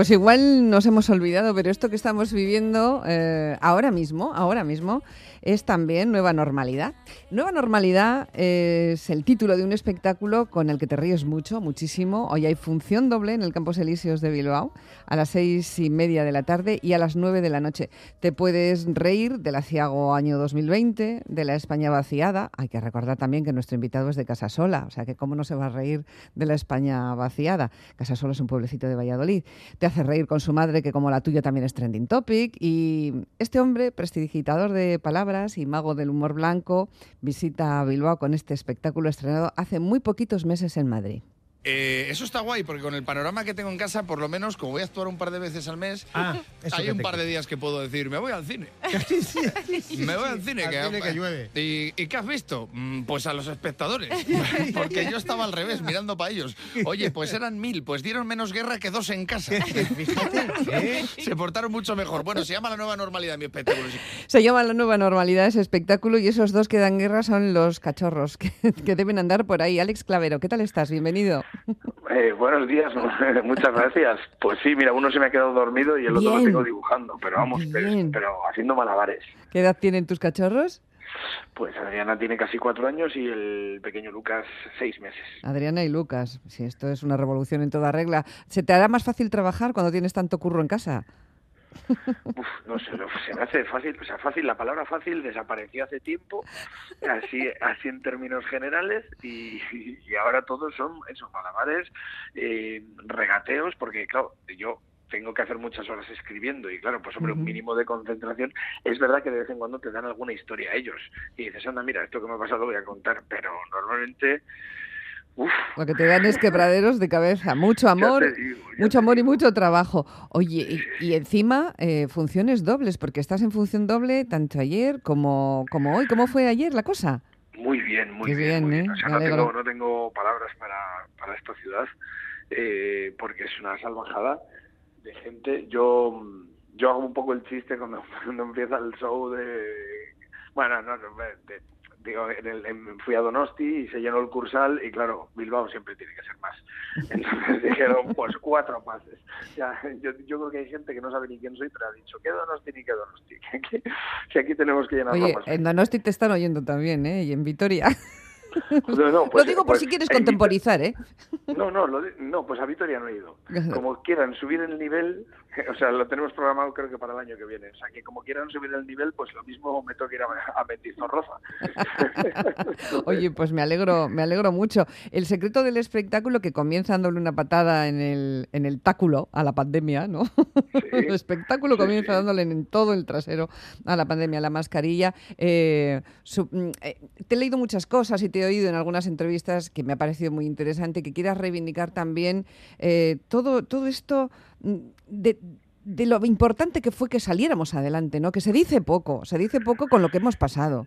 Pues igual nos hemos olvidado, pero esto que estamos viviendo eh, ahora mismo, ahora mismo, es también Nueva Normalidad. Nueva Normalidad es el título de un espectáculo con el que te ríes mucho, muchísimo. Hoy hay función doble en el Campos Elíseos de Bilbao a las seis y media de la tarde y a las nueve de la noche. Te puedes reír del aciago año 2020, de la España vaciada. Hay que recordar también que nuestro invitado es de Casasola, o sea que cómo no se va a reír de la España vaciada. Casasola es un pueblecito de Valladolid. Te hace reír con su madre, que como la tuya también es trending topic. Y este hombre, prestidigitador de palabras, y mago del humor blanco, visita Bilbao con este espectáculo estrenado hace muy poquitos meses en Madrid. Eh, eso está guay, porque con el panorama que tengo en casa, por lo menos, como voy a actuar un par de veces al mes, Ah, hay que un par de días que puedo decir, me voy al cine. me voy al cine. Al cine que llueve. ¿Y, y qué has visto? Mm, Pues a los espectadores. porque yo estaba al revés, mirando para ellos. Oye, pues eran mil, pues dieron menos guerra que dos en casa. Fíjate, ¿eh? Se portaron mucho mejor. Bueno, se llama La Nueva Normalidad mi espectáculo. sí. Se llama La Nueva Normalidad ese espectáculo y esos dos que dan guerra son los cachorros que, que deben andar por ahí. Alex Clavero, ¿qué tal estás? Bienvenido. Eh, buenos días, muchas gracias. Pues sí, mira, uno se me ha quedado dormido y el otro lo tengo dibujando, pero vamos, pero, pero haciendo malabares. ¿Qué edad tienen tus cachorros? Pues Adriana tiene casi cuatro años y el pequeño Lucas seis meses. Adriana y Lucas. Si esto es una revolución en toda regla. ¿Se te hará más fácil trabajar cuando tienes tanto curro en casa? Uf, no sé, se me hace fácil, o sea, fácil, la palabra fácil desapareció hace tiempo, así, así en términos generales, y, y ahora todos son esos malabares, eh, regateos, porque claro, yo tengo que hacer muchas horas escribiendo y claro, pues hombre, un mínimo de concentración. Es verdad que de vez en cuando te dan alguna historia a ellos y dices, anda, mira, esto que me ha pasado lo voy a contar, pero normalmente, Lo que te dan es quebraderos de cabeza. Mucho amor, digo, mucho amor y mucho trabajo. Oye, y, y encima eh, funciones dobles, porque estás en función doble tanto ayer como, como hoy. ¿Cómo fue ayer la cosa? Muy bien, muy Qué bien, muy bien, bien. ¿eh? O sea, no tengo, no tengo palabras para, para esta ciudad eh, porque es una salvajada de gente. Yo yo hago un poco el chiste cuando, cuando empieza el show de... Bueno, no, no, de- digo, en el- en- fui a Donosti y se llenó el Cursal y claro, Bilbao siempre tiene que ser más. Entonces dijeron, pues cuatro pases. Ya, yo, yo creo que hay gente que no sabe ni quién soy, pero ha dicho, ¿qué Donosti ni qué Donosti? Que aquí, que aquí tenemos que llenarlo Oye, en Donosti te están oyendo también, ¿eh? Y en Vitoria. No, no, pues- Lo digo por pues si quieres contemporizar, ¿eh? No, no, lo no, pues a Vitoria no he ido. Como quieran subir el nivel, o sea, lo tenemos programado creo que para el año que viene. O sea, que como quieran subir el nivel, pues lo mismo me toca ir a, a Mendizorroza. Oye, pues me alegro, me alegro mucho. El secreto del espectáculo que comienza dándole una patada en el, en el táculo a la pandemia, ¿no? el espectáculo sí, comienza sí. dándole en todo el trasero a la pandemia, la mascarilla. Eh, su- mm, eh, te he leído muchas cosas y te he oído en algunas entrevistas que me ha parecido muy interesante, que quieras reivindicar también eh, todo, todo esto mm, de de lo importante que fue que saliéramos adelante, ¿no? Que se dice poco, se dice poco con lo que hemos pasado.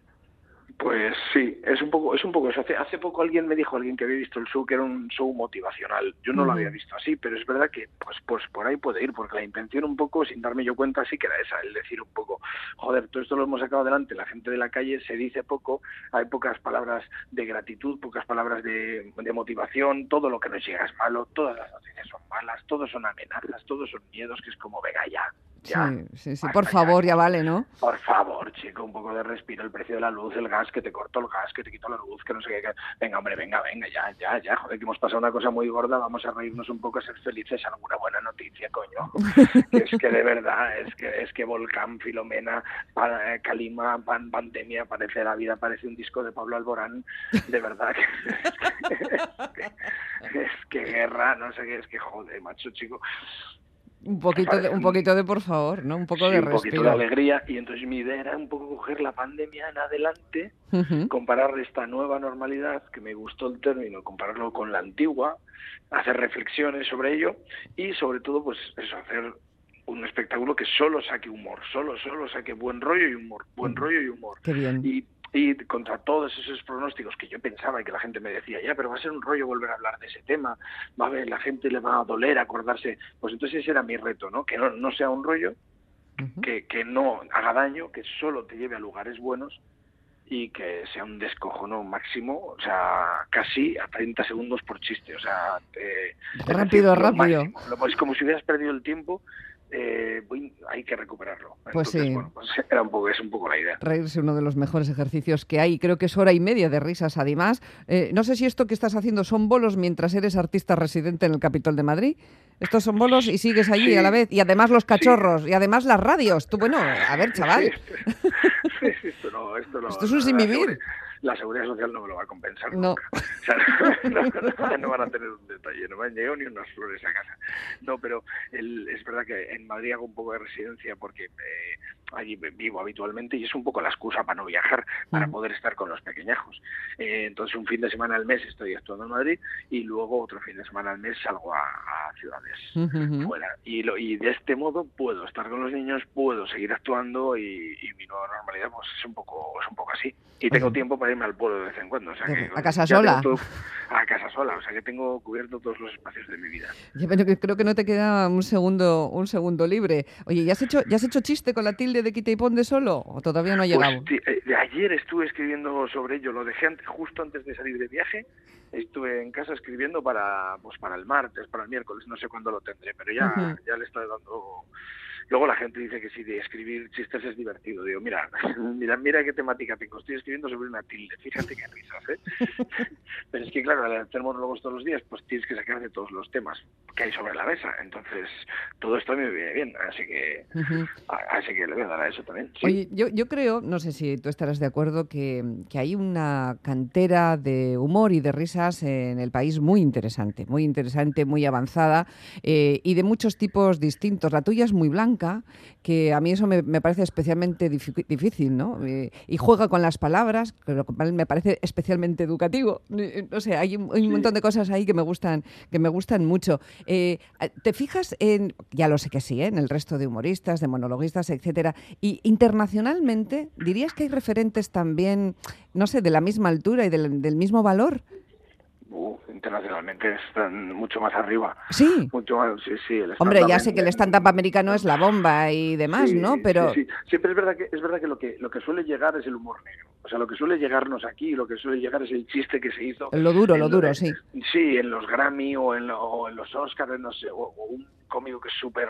Pues sí, es un poco, es un poco eso. Hace, hace poco alguien me dijo, alguien que había visto el show, que era un show motivacional. Yo no lo había visto así, pero es verdad que pues, pues por ahí puede ir, porque la intención un poco, sin darme yo cuenta, sí que era esa, el decir un poco, joder, todo esto lo hemos sacado adelante, la gente de la calle se dice poco, hay pocas palabras de gratitud, pocas palabras de, de motivación, todo lo que nos llega es malo, todas las noticias son malas, todos son amenazas, todos son miedos, que es como, venga ya, ya. Sí, sí, sí. basta Por ya". favor, ya vale, ¿no? Por favor, chico, un poco de respiro, el precio de la luz, el gas, que te corto el gas, que te quito la luz, que no sé qué. que- Venga, hombre, venga, venga, ya, ya, ya, joder, que hemos pasado una cosa muy gorda, vamos a reírnos un poco, a ser felices, alguna buena noticia, coño. Que es que de verdad, es que es que Volcán, Filomena, eh, Calima, Pan- Pandemia, parece la vida, parece un disco de Pablo Alborán, de verdad que es que, es que guerra, no sé qué, es que joder, macho, chico. Un poquito de, un poquito de por favor, ¿no? Un poco Sí, de un poquito respiro. de alegría y entonces mi idea era un poco coger la pandemia en adelante comparar esta nueva normalidad, que me gustó el término, compararlo con la antigua, hacer reflexiones sobre ello y sobre todo pues eso, hacer un espectáculo que solo saque humor, solo, solo saque buen rollo y humor, buen Mm. rollo y humor. Qué bien. Y, y contra todos esos pronósticos que yo pensaba y que la gente me decía, ya, pero va a ser un rollo volver a hablar de ese tema, va a ver, la gente le va a doler acordarse, pues entonces ese era mi reto, ¿no? Que no, no sea un rollo, que, que no haga daño, que solo te lleve a lugares buenos y que sea un descojono máximo, o sea, casi a 30 segundos por chiste, o sea... eh, Rápido, decir, rápido. máximo. Es como si hubieras perdido el tiempo, eh, voy- hay que recuperarlo. Pues Entonces, sí. bueno, pues era un poco, es un poco la idea. Reírse uno de los mejores ejercicios que hay. Creo que es hora y media de risas, además. Eh, no sé si esto que estás haciendo son bolos mientras eres artista residente en el Capitol de Madrid. Estos son bolos y sigues allí Sí. a la vez. Y además los cachorros. Y además las radios. Tú, bueno, a ver, chaval. Sí, esto no, esto no. Esto es un la- sin la seguridad social no me lo va a compensar No. nunca. O sea, no, no, no van a tener un detalle, no me han llegado ni unas flores a casa. No, pero el- es verdad que en Madrid hago un poco de residencia porque eh, allí vivo habitualmente y es un poco la excusa para no viajar, para Mm. poder estar con los pequeñajos. Eh, entonces un fin de semana al mes estoy actuando en Madrid y luego otro fin de semana al mes salgo a, a ciudades Ujú, ujú. fuera. Y, lo, y de este modo puedo estar con los niños, puedo seguir actuando y, y mi nueva normalidad pues es un poco es un poco así. Y tengo Ujú. tiempo para irme al pueblo de vez en cuando. O sea que, ¿A casa sola? todo- a casa sola, o sea que tengo cubierto todos los espacios de mi vida. Ya, pero que creo que no te queda un segundo, un segundo libre. Oye, ¿ya has hecho, ya has hecho chiste con la tilde de quita y pon de solo? ¿O todavía no ha llegado? Pues, eh, ayer estuve escribiendo sobre ello, lo dejé ante- justo antes de salir de viaje. Estuve en casa escribiendo para pues para el martes, para el miércoles, no sé cuándo lo tendré, pero ya, Ujú. ya le estoy dando. Luego la gente dice que sí, de escribir chistes es divertido. Digo, mira, mira, mira qué temática tengo. Estoy escribiendo sobre una tilde. Fíjate qué risas, ¿eh? Pero es que, claro, al hacer monólogos todos los días, pues tienes que sacar de todos los temas que hay sobre la mesa. Entonces, todo esto me viene bien. Así que, a- así que le voy a dar a eso también. sí. Oye, yo, yo creo, no sé si tú estarás de acuerdo, que, que hay una cantera de humor y de risas en el país muy interesante, muy interesante, muy avanzada eh, y de muchos tipos distintos. La tuya es muy blanca, que a mí eso me, me parece especialmente difícil, ¿no? Eh, y juega con las palabras, lo cual me parece especialmente educativo. Eh, No sé, hay un, hay un Sí. montón de cosas ahí que me gustan, que me gustan mucho. Eh, ¿Te fijas en, ya lo sé que sí, ¿eh? en el resto de humoristas, de monologuistas, etcétera, y internacionalmente, ¿dirías que hay referentes también, no sé, de la misma altura y del, del mismo valor? Uh, internacionalmente están mucho más arriba. Sí. Mucho más, sí, sí. el Hombre, ya sé que el stand-up americano es la bomba y demás, Sí, ¿no? Pero sí, sí. Siempre es verdad que es verdad que lo que lo que suele llegar es el humor negro. O sea, lo que suele llegarnos aquí, lo que suele llegar es el chiste que se hizo. lo duro, lo duro, sí. Sí, en los Grammy o en, lo- o en los Oscars, no sé, o, o un cómico que es súper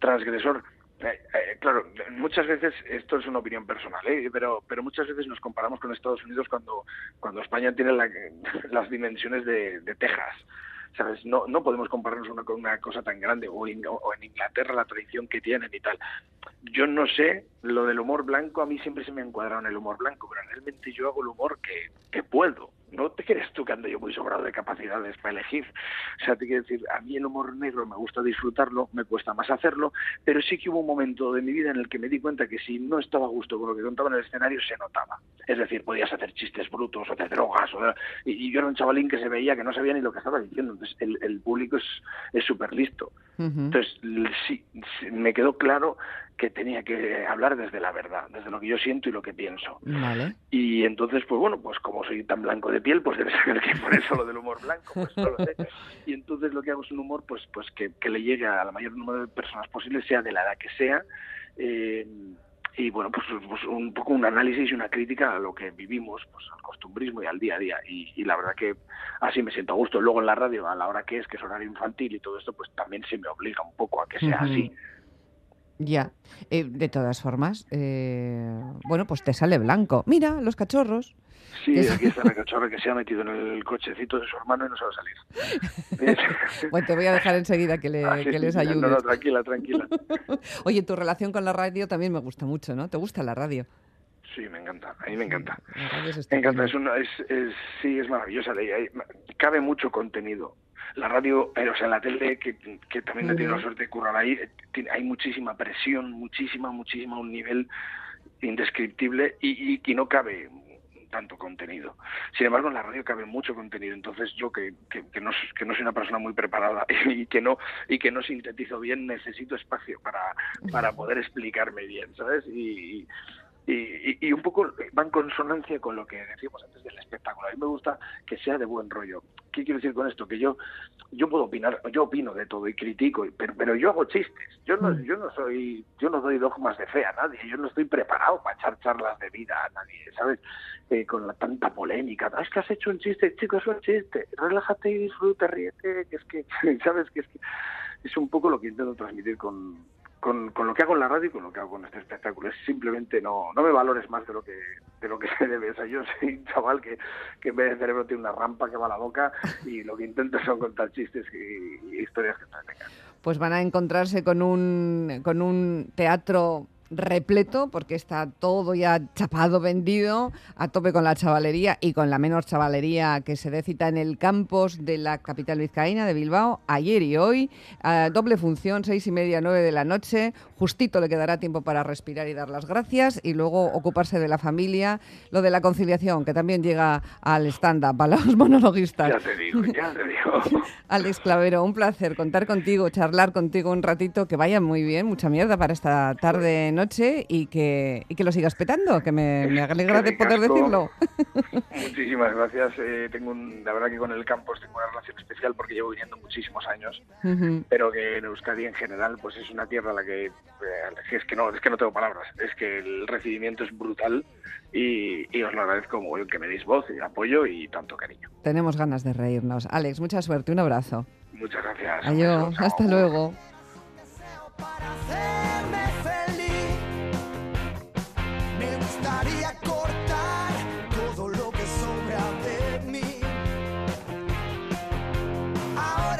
transgresor. Eh, eh, claro, muchas veces, esto es una opinión personal, ¿eh? pero, pero muchas veces nos comparamos con Estados Unidos cuando, cuando España tiene la- las dimensiones de, de Texas. ¿Sabes? No, no podemos compararnos una, con una cosa tan grande, o, en- o en Inglaterra la tradición que tienen y tal. Yo no sé, lo del humor blanco, a mí siempre se me ha encuadrado en el humor blanco, pero realmente yo hago el humor que, que puedo. ¿No te crees tú que ando yo muy sobrado de capacidades para elegir? O sea, te quiero decir, a mí el humor negro me gusta disfrutarlo, me cuesta más hacerlo, pero sí que hubo un momento de mi vida en el que me di cuenta que si no estaba a gusto con lo que contaba en el escenario, se notaba. Es decir, podías hacer chistes brutos o de drogas, o de- y, yo era un chavalín que se veía que no sabía ni lo que estaba diciendo. Entonces, el, el público es es súper listo. Entonces, sí, me quedó claro que tenía que hablar desde la verdad, desde lo que yo siento y lo que pienso. Vale. Y entonces, pues bueno, pues como soy tan blanco de piel, pues debe ser que por eso lo del humor blanco, pues no lo sé. Y entonces lo que hago es un humor, pues, pues que, que le llegue a la mayor número de personas posible, sea de la edad que sea. eh, y bueno, pues, pues un poco un análisis y una crítica a lo que vivimos, pues al costumbrismo y al día a día. Y, y la verdad que así me siento a gusto. Luego en la radio, a la hora que es, que es horario infantil y todo esto, pues también se me obliga un poco a que sea así. Ya. Eh, de todas formas, eh, bueno, pues te sale blanco. Mira, los cachorros. Sí, aquí está la cachorra que se ha metido en el cochecito de su hermano y no sabe salir. Bueno, te voy a dejar enseguida que, le- Ah, sí, que les ayudes. No, no, tranquila, tranquila. Oye, tu relación con la radio también me gusta mucho, ¿no? ¿Te gusta la radio? Sí, me encanta, a mí me encanta. Me encanta, es una, es, es- sí, es maravillosa. hay- cabe mucho contenido. La radio, eh, o sea, la tele, que, que también he tenido la suerte de currar ahí, eh, hay muchísima presión, muchísima, muchísima, un nivel indescriptible y, y, y no cabe tanto contenido. Sin embargo, en la radio cabe mucho contenido. Entonces, yo que, que, que no, que no soy una persona muy preparada y que no y que no sintetizo bien, necesito espacio para, para poder explicarme bien, ¿sabes? Y, y, y, un poco va en consonancia con lo que decíamos antes del espectáculo. A mí me gusta que sea de buen rollo. ¿Qué quiero decir con esto? Que yo yo puedo opinar, yo opino de todo y critico, pero, pero yo hago chistes. Yo no, mm. yo no soy, yo no doy dogmas de fe a nadie. Yo no estoy preparado para echar charlas de vida a nadie, ¿sabes? Eh, con la tanta polémica. es que has hecho un chiste, chicos, es un chiste. Relájate y disfruta, ríete, que es que, ¿sabes? Que es que es un poco lo que intento transmitir con, con, con, lo que hago en la radio y con lo que hago con este espectáculo. Es simplemente no, no me valores más de lo que de lo que se debe. O sea, yo soy un chaval que, que en vez de cerebro tiene una rampa que va a la boca y lo que intento son contar chistes y, historias que entretengan. Pues van a encontrarse con un, con un teatro repleto porque está todo ya chapado, vendido, a tope con la chavalería y con la menor chavalería que se dé cita en el campus de la capital vizcaína de Bilbao ayer y hoy. doble función, seis y media, nueve de la noche. Justito le quedará tiempo para respirar y dar las gracias y luego ocuparse de la familia. Lo de la conciliación, que también llega al stand-up, a los monologuistas. Ya te digo, ya te digo. Alex Clavero, un placer contar contigo, charlar contigo un ratito, que vaya muy bien, mucha mierda para esta tarde noche y que, y que lo sigas petando, que me, me alegra de poder decirlo. Muchísimas gracias. Eh, tengo la verdad que con el campus tengo una relación especial porque llevo viniendo muchísimos años, pero que en Euskadi en general pues es una tierra a la que, eh, es que no es que no tengo palabras, es que el recibimiento es brutal y, y os lo agradezco como que me deis voz y apoyo y tanto cariño. Tenemos ganas de reírnos. Alex, mucha suerte, un abrazo. Muchas gracias. Adiós, hasta luego.